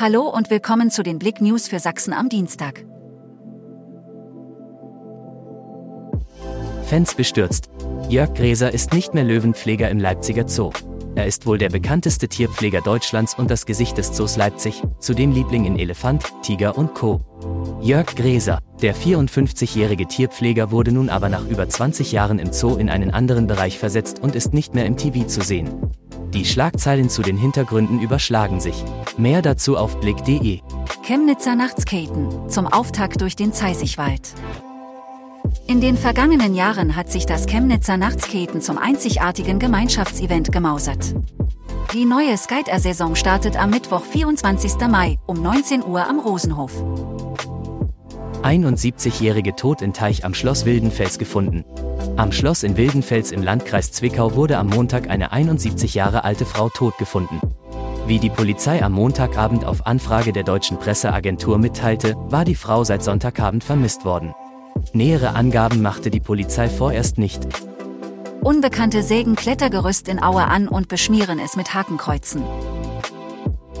Hallo und willkommen zu den Blick News für Sachsen am Dienstag. Fans bestürzt. Jörg Gräser ist nicht mehr Löwenpfleger im Leipziger Zoo. Er ist wohl der bekannteste Tierpfleger Deutschlands und das Gesicht des Zoos Leipzig, zudem Liebling in Elefant, Tiger und Co. Jörg Gräser, der 54-jährige Tierpfleger wurde nun aber nach über 20 Jahren im Zoo in einen anderen Bereich versetzt und ist nicht mehr im TV zu sehen. Die Schlagzeilen zu den Hintergründen überschlagen sich. Mehr dazu auf blick.de. Chemnitzer Nachtskaten zum Auftakt durch den Zeisigwald. In den vergangenen Jahren hat sich das Chemnitzer Nachtskaten zum einzigartigen Gemeinschaftsevent gemausert. Die neue Skater-Saison startet am Mittwoch, 24. Mai um 19 Uhr am Rosenhof. 71-jährige tot in Teich am Schloss Wildenfels gefunden. Am Schloss in Wildenfels im Landkreis Zwickau wurde am Montag eine 71 Jahre alte Frau tot gefunden. Wie die Polizei am Montagabend auf Anfrage der deutschen Presseagentur mitteilte, war die Frau seit Sonntagabend vermisst worden. Nähere Angaben machte die Polizei vorerst nicht. Unbekannte sägen Klettergerüst in Aue an und beschmieren es mit Hakenkreuzen.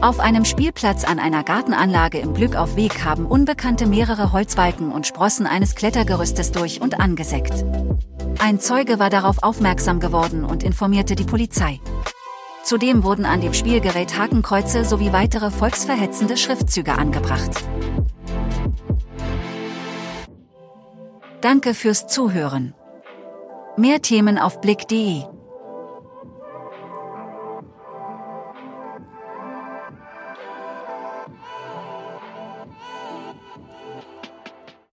Auf einem Spielplatz an einer Gartenanlage im Glück auf Weg haben Unbekannte mehrere Holzbalken und Sprossen eines Klettergerüstes durch und angesägt. Ein Zeuge war darauf aufmerksam geworden und informierte die Polizei. Zudem wurden an dem Spielgerät Hakenkreuze sowie weitere volksverhetzende Schriftzüge angebracht. Danke fürs Zuhören. Mehr Themen auf blick.de